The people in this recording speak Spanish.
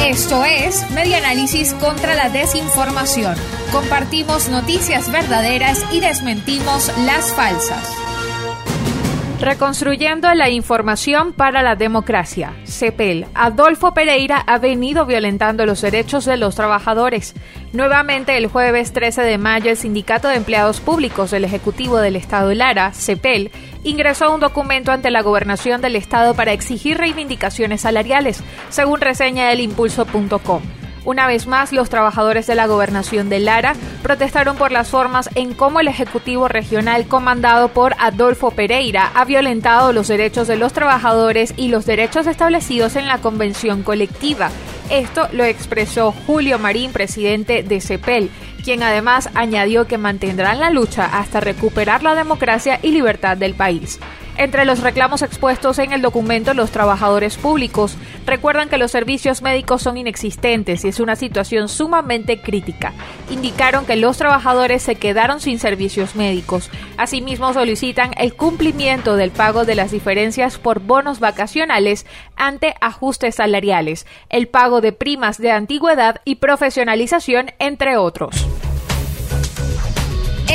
Esto es Media Análisis contra la Desinformación. Compartimos noticias verdaderas y desmentimos las falsas. Reconstruyendo la información para la democracia. CEPEL. Adolfo Pereira ha venido violentando los derechos de los trabajadores. Nuevamente, el jueves 13 de mayo, el Sindicato de Empleados Públicos del Ejecutivo del Estado Lara, CEPEL, ingresó un documento ante la gobernación del Estado para exigir reivindicaciones salariales, según reseña el impulso.com. Una vez más, los trabajadores de la gobernación de Lara protestaron por las formas en cómo el Ejecutivo Regional comandado por Adolfo Pereira ha violentado los derechos de los trabajadores y los derechos establecidos en la Convención Colectiva. Esto lo expresó Julio Marín, presidente de CEPEL, quien además añadió que mantendrán la lucha hasta recuperar la democracia y libertad del país. Entre los reclamos expuestos en el documento, los trabajadores públicos recuerdan que los servicios médicos son inexistentes y es una situación sumamente crítica. Indicaron que los trabajadores se quedaron sin servicios médicos. Asimismo, solicitan el cumplimiento del pago de las diferencias por bonos vacacionales ante ajustes salariales, el pago de primas de antigüedad y profesionalización, entre otros.